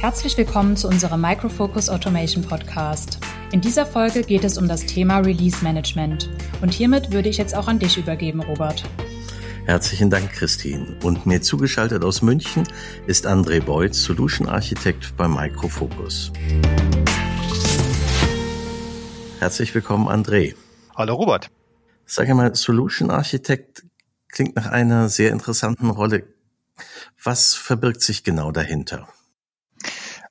Herzlich willkommen zu unserem Microfocus Automation Podcast. In dieser Folge geht es um das Thema Release Management. Und hiermit würde ich jetzt auch an dich übergeben, Robert. Herzlichen Dank, Christine. Und mir zugeschaltet aus München ist André Beuth, Solution Architekt bei Microfocus. Herzlich willkommen, André. Hallo, Robert. Sag mal, Solution Architekt klingt nach einer sehr interessanten Rolle. Was verbirgt sich genau dahinter?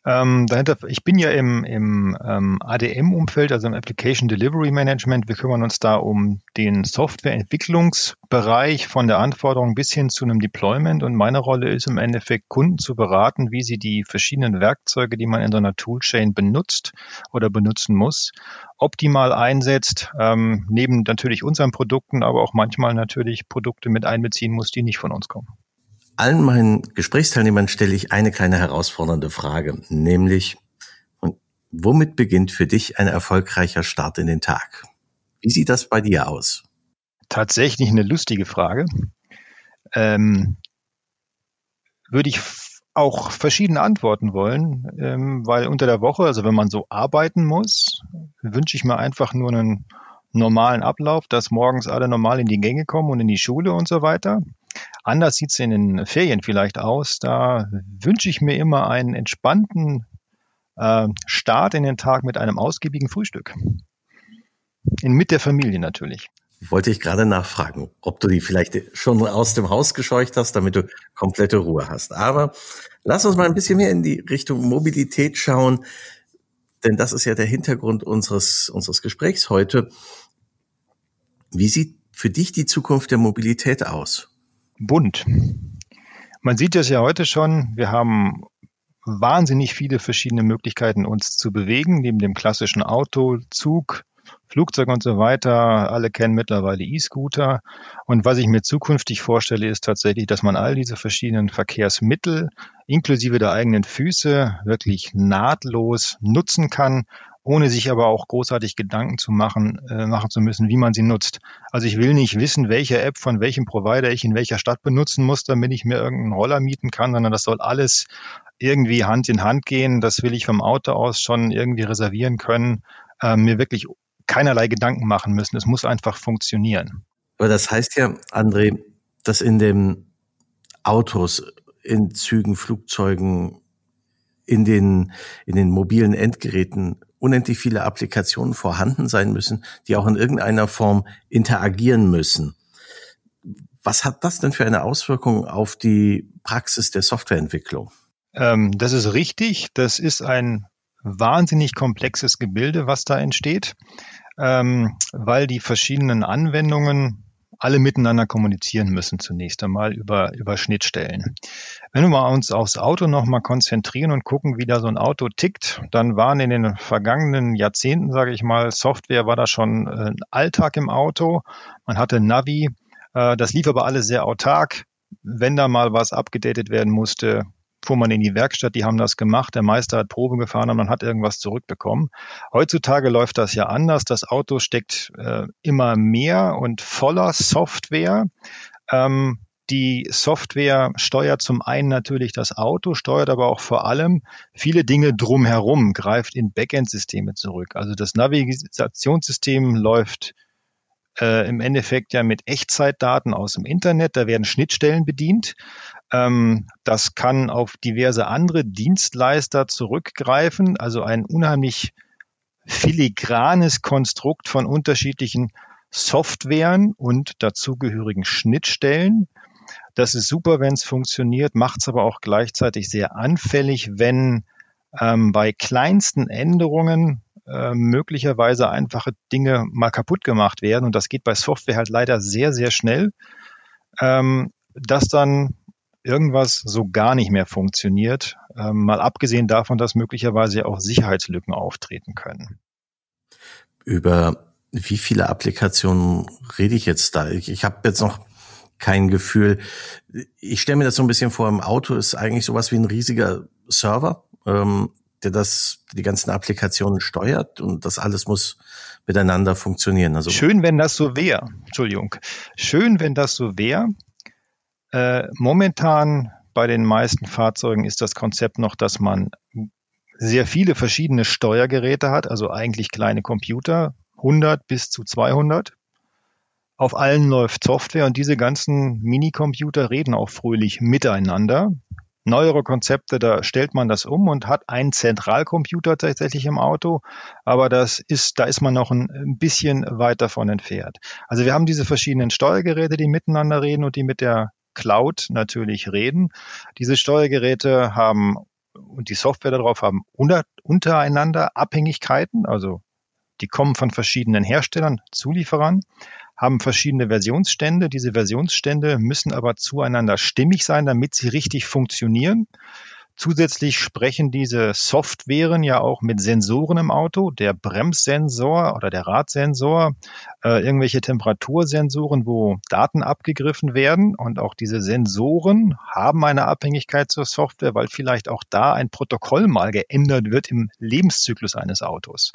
Ähm, dahinter, ich bin ja im, im ähm, ADM-Umfeld, also im Application Delivery Management. Wir kümmern uns da um den Softwareentwicklungsbereich von der Anforderung bis hin zu einem Deployment. Und meine Rolle ist im Endeffekt, Kunden zu beraten, wie sie die verschiedenen Werkzeuge, die man in so einer Toolchain benutzt oder benutzen muss, optimal einsetzt, ähm, neben natürlich unseren Produkten, aber auch manchmal natürlich Produkte mit einbeziehen muss, die nicht von uns kommen allen meinen Gesprächsteilnehmern stelle ich eine kleine herausfordernde Frage, nämlich, womit beginnt für dich ein erfolgreicher Start in den Tag? Wie sieht das bei dir aus? Tatsächlich eine lustige Frage. Ähm, würde ich auch verschiedene antworten wollen, ähm, weil unter der Woche, also wenn man so arbeiten muss, wünsche ich mir einfach nur einen normalen Ablauf, dass morgens alle normal in die Gänge kommen und in die Schule und so weiter. Anders sieht es in den Ferien vielleicht aus. Da wünsche ich mir immer einen entspannten äh, Start in den Tag mit einem ausgiebigen Frühstück. In, mit der Familie natürlich. Wollte ich gerade nachfragen, ob du die vielleicht schon aus dem Haus gescheucht hast, damit du komplette Ruhe hast. Aber lass uns mal ein bisschen mehr in die Richtung Mobilität schauen, denn das ist ja der Hintergrund unseres, unseres Gesprächs heute. Wie sieht für dich die Zukunft der Mobilität aus? Bunt. Man sieht es ja heute schon, wir haben wahnsinnig viele verschiedene Möglichkeiten, uns zu bewegen, neben dem klassischen Auto, Zug, Flugzeug und so weiter. Alle kennen mittlerweile E-Scooter. Und was ich mir zukünftig vorstelle, ist tatsächlich, dass man all diese verschiedenen Verkehrsmittel inklusive der eigenen Füße wirklich nahtlos nutzen kann ohne sich aber auch großartig Gedanken zu machen, äh, machen zu müssen, wie man sie nutzt. Also ich will nicht wissen, welche App von welchem Provider ich in welcher Stadt benutzen muss, damit ich mir irgendeinen Roller mieten kann, sondern das soll alles irgendwie Hand in Hand gehen. Das will ich vom Auto aus schon irgendwie reservieren können, äh, mir wirklich keinerlei Gedanken machen müssen. Es muss einfach funktionieren. Aber das heißt ja, André, dass in den Autos, in Zügen, Flugzeugen, in den, in den mobilen Endgeräten unendlich viele Applikationen vorhanden sein müssen, die auch in irgendeiner Form interagieren müssen. Was hat das denn für eine Auswirkung auf die Praxis der Softwareentwicklung? Ähm, das ist richtig. Das ist ein wahnsinnig komplexes Gebilde, was da entsteht, ähm, weil die verschiedenen Anwendungen alle miteinander kommunizieren müssen zunächst einmal über, über Schnittstellen. Wenn wir uns aufs Auto nochmal konzentrieren und gucken, wie da so ein Auto tickt, dann waren in den vergangenen Jahrzehnten, sage ich mal, Software war da schon äh, Alltag im Auto. Man hatte Navi, äh, das lief aber alles sehr autark. Wenn da mal was abgedatet werden musste, fuhr man in die Werkstatt, die haben das gemacht, der Meister hat Probe gefahren und man hat irgendwas zurückbekommen. Heutzutage läuft das ja anders. Das Auto steckt äh, immer mehr und voller Software. Ähm, die Software steuert zum einen natürlich das Auto, steuert aber auch vor allem viele Dinge drumherum, greift in Backend-Systeme zurück. Also das Navigationssystem läuft äh, im Endeffekt ja mit Echtzeitdaten aus dem Internet. Da werden Schnittstellen bedient. Ähm, das kann auf diverse andere Dienstleister zurückgreifen, also ein unheimlich filigranes Konstrukt von unterschiedlichen Softwaren und dazugehörigen Schnittstellen. Das ist super, wenn es funktioniert, macht es aber auch gleichzeitig sehr anfällig, wenn ähm, bei kleinsten Änderungen äh, möglicherweise einfache Dinge mal kaputt gemacht werden. Und das geht bei Software halt leider sehr, sehr schnell, ähm, dass dann irgendwas so gar nicht mehr funktioniert, ähm, mal abgesehen davon, dass möglicherweise auch Sicherheitslücken auftreten können. Über wie viele Applikationen rede ich jetzt da? Ich, ich habe jetzt noch kein Gefühl. Ich stelle mir das so ein bisschen vor, im Auto ist eigentlich sowas wie ein riesiger Server, ähm, der das, die ganzen Applikationen steuert und das alles muss miteinander funktionieren. Also Schön, wenn das so wäre. Entschuldigung. Schön, wenn das so wäre. Äh, momentan Bei den meisten Fahrzeugen ist das Konzept noch, dass man sehr viele verschiedene Steuergeräte hat, also eigentlich kleine Computer, 100 bis zu 200. Auf allen läuft Software und diese ganzen Minicomputer reden auch fröhlich miteinander. Neuere Konzepte, da stellt man das um und hat einen Zentralcomputer tatsächlich im Auto, aber das ist, da ist man noch ein bisschen weit davon entfernt. Also wir haben diese verschiedenen Steuergeräte, die miteinander reden und die mit der Cloud natürlich reden. Diese Steuergeräte haben und die Software darauf haben unter, untereinander Abhängigkeiten, also die kommen von verschiedenen Herstellern, Zulieferern, haben verschiedene Versionsstände. Diese Versionsstände müssen aber zueinander stimmig sein, damit sie richtig funktionieren. Zusätzlich sprechen diese Softwaren ja auch mit Sensoren im Auto, der Bremssensor oder der Radsensor, äh, irgendwelche Temperatursensoren, wo Daten abgegriffen werden. Und auch diese Sensoren haben eine Abhängigkeit zur Software, weil vielleicht auch da ein Protokoll mal geändert wird im Lebenszyklus eines Autos.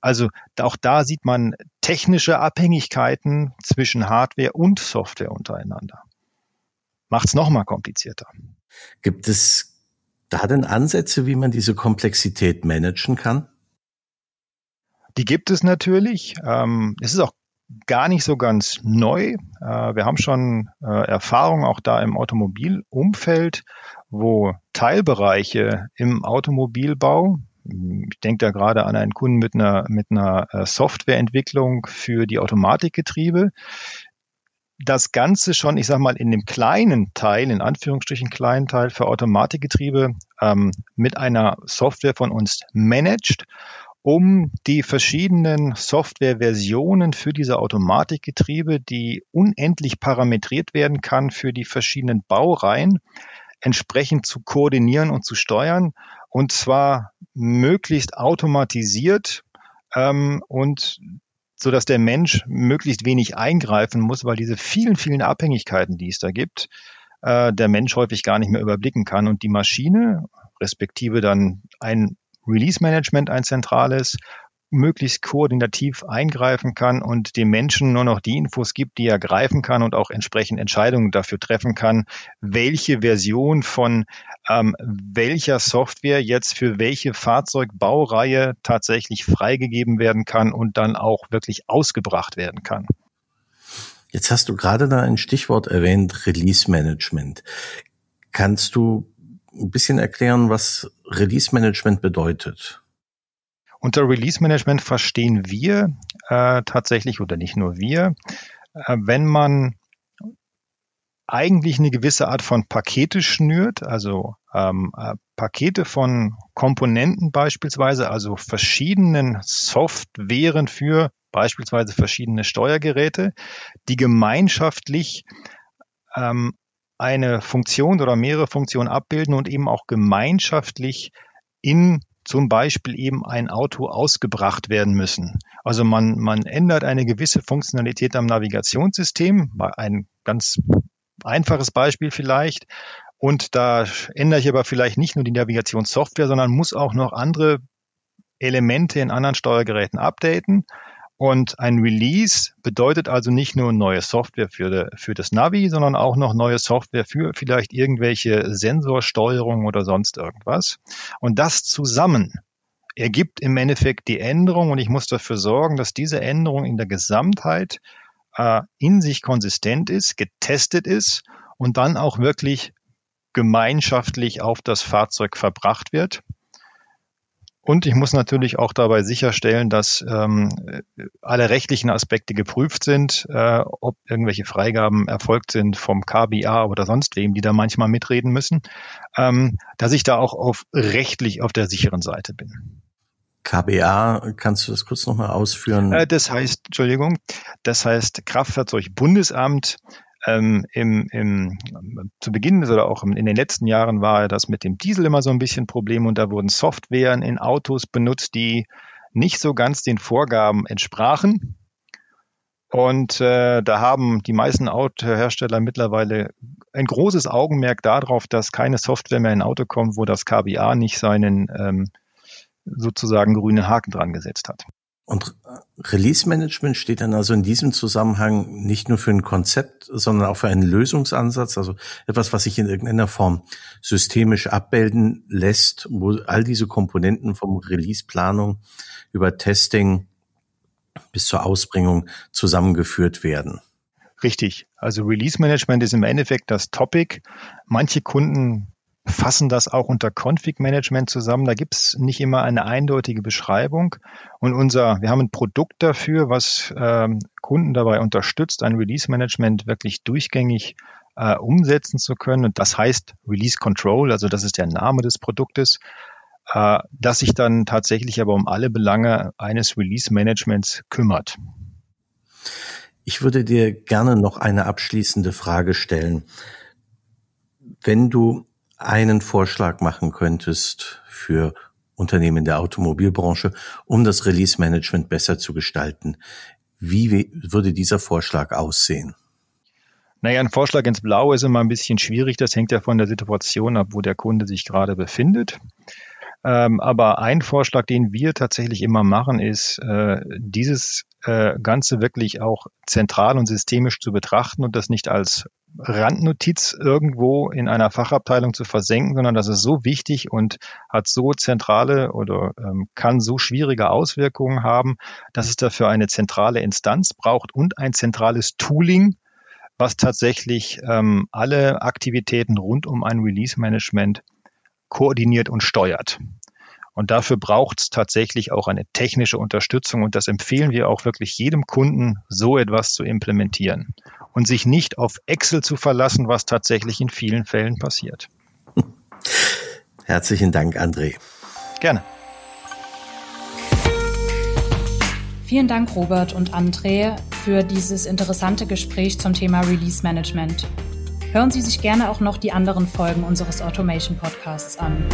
Also auch da sieht man technische Abhängigkeiten zwischen Hardware und Software untereinander. Macht es nochmal komplizierter. Gibt es da denn Ansätze, wie man diese Komplexität managen kann? Die gibt es natürlich. Ähm, es ist auch gar nicht so ganz neu. Äh, wir haben schon äh, Erfahrung auch da im Automobilumfeld, wo Teilbereiche im Automobilbau, ich denke da gerade an einen Kunden mit einer, mit einer äh, Softwareentwicklung für die Automatikgetriebe, das Ganze schon, ich sag mal, in dem kleinen Teil, in Anführungsstrichen kleinen Teil für Automatikgetriebe ähm, mit einer Software von uns managt, um die verschiedenen Softwareversionen für diese Automatikgetriebe, die unendlich parametriert werden kann für die verschiedenen Baureihen, entsprechend zu koordinieren und zu steuern. Und zwar möglichst automatisiert ähm, und so dass der Mensch möglichst wenig eingreifen muss, weil diese vielen, vielen Abhängigkeiten, die es da gibt, äh, der Mensch häufig gar nicht mehr überblicken kann und die Maschine, respektive dann ein Release-Management, ein zentrales, möglichst koordinativ eingreifen kann und dem Menschen nur noch die Infos gibt, die er greifen kann und auch entsprechend Entscheidungen dafür treffen kann, welche Version von ähm, welcher Software jetzt für welche Fahrzeugbaureihe tatsächlich freigegeben werden kann und dann auch wirklich ausgebracht werden kann. Jetzt hast du gerade da ein Stichwort erwähnt, Release Management. Kannst du ein bisschen erklären, was Release Management bedeutet? Unter Release Management verstehen wir äh, tatsächlich oder nicht nur wir, äh, wenn man eigentlich eine gewisse Art von Pakete schnürt, also ähm, äh, Pakete von Komponenten beispielsweise, also verschiedenen Softwaren für beispielsweise verschiedene Steuergeräte, die gemeinschaftlich ähm, eine Funktion oder mehrere Funktionen abbilden und eben auch gemeinschaftlich in zum Beispiel eben ein Auto ausgebracht werden müssen. Also man, man ändert eine gewisse Funktionalität am Navigationssystem, ein ganz einfaches Beispiel vielleicht. Und da ändere ich aber vielleicht nicht nur die Navigationssoftware, sondern muss auch noch andere Elemente in anderen Steuergeräten updaten. Und ein Release bedeutet also nicht nur neue Software für, für das Navi, sondern auch noch neue Software für vielleicht irgendwelche Sensorsteuerung oder sonst irgendwas. Und das zusammen ergibt im Endeffekt die Änderung und ich muss dafür sorgen, dass diese Änderung in der Gesamtheit äh, in sich konsistent ist, getestet ist und dann auch wirklich gemeinschaftlich auf das Fahrzeug verbracht wird. Und ich muss natürlich auch dabei sicherstellen, dass ähm, alle rechtlichen Aspekte geprüft sind, äh, ob irgendwelche Freigaben erfolgt sind vom KBA oder sonst wem, die da manchmal mitreden müssen, ähm, dass ich da auch auf rechtlich auf der sicheren Seite bin. KBA, kannst du das kurz nochmal ausführen? Äh, das heißt, Entschuldigung, das heißt Kraftfahrzeugbundesamt ähm, im, im, zu Beginn oder auch in den letzten Jahren war das mit dem Diesel immer so ein bisschen Problem und da wurden Softwaren in Autos benutzt, die nicht so ganz den Vorgaben entsprachen. Und äh, da haben die meisten Autohersteller mittlerweile ein großes Augenmerk darauf, dass keine Software mehr in ein Auto kommt, wo das KBA nicht seinen ähm, sozusagen grünen Haken dran gesetzt hat. Und Release Management steht dann also in diesem Zusammenhang nicht nur für ein Konzept, sondern auch für einen Lösungsansatz, also etwas, was sich in irgendeiner Form systemisch abbilden lässt, wo all diese Komponenten vom Release-Planung über Testing bis zur Ausbringung zusammengeführt werden. Richtig. Also Release Management ist im Endeffekt das Topic. Manche Kunden fassen das auch unter Config Management zusammen. Da gibt es nicht immer eine eindeutige Beschreibung. Und unser, wir haben ein Produkt dafür, was ähm, Kunden dabei unterstützt, ein Release Management wirklich durchgängig äh, umsetzen zu können. Und das heißt Release Control, also das ist der Name des Produktes, äh, das sich dann tatsächlich aber um alle Belange eines Release Managements kümmert. Ich würde dir gerne noch eine abschließende Frage stellen. Wenn du einen Vorschlag machen könntest für Unternehmen der Automobilbranche, um das Release Management besser zu gestalten. Wie würde dieser Vorschlag aussehen? Naja, ein Vorschlag ins Blaue ist immer ein bisschen schwierig. Das hängt ja von der Situation ab, wo der Kunde sich gerade befindet. Ähm, aber ein Vorschlag, den wir tatsächlich immer machen, ist, äh, dieses äh, Ganze wirklich auch zentral und systemisch zu betrachten und das nicht als Randnotiz irgendwo in einer Fachabteilung zu versenken, sondern das ist so wichtig und hat so zentrale oder ähm, kann so schwierige Auswirkungen haben, dass es dafür eine zentrale Instanz braucht und ein zentrales Tooling, was tatsächlich ähm, alle Aktivitäten rund um ein Release-Management koordiniert und steuert. Und dafür braucht es tatsächlich auch eine technische Unterstützung. Und das empfehlen wir auch wirklich jedem Kunden, so etwas zu implementieren und sich nicht auf Excel zu verlassen, was tatsächlich in vielen Fällen passiert. Herzlichen Dank, André. Gerne. Vielen Dank, Robert und André, für dieses interessante Gespräch zum Thema Release Management. Hören Sie sich gerne auch noch die anderen Folgen unseres Automation Podcasts an.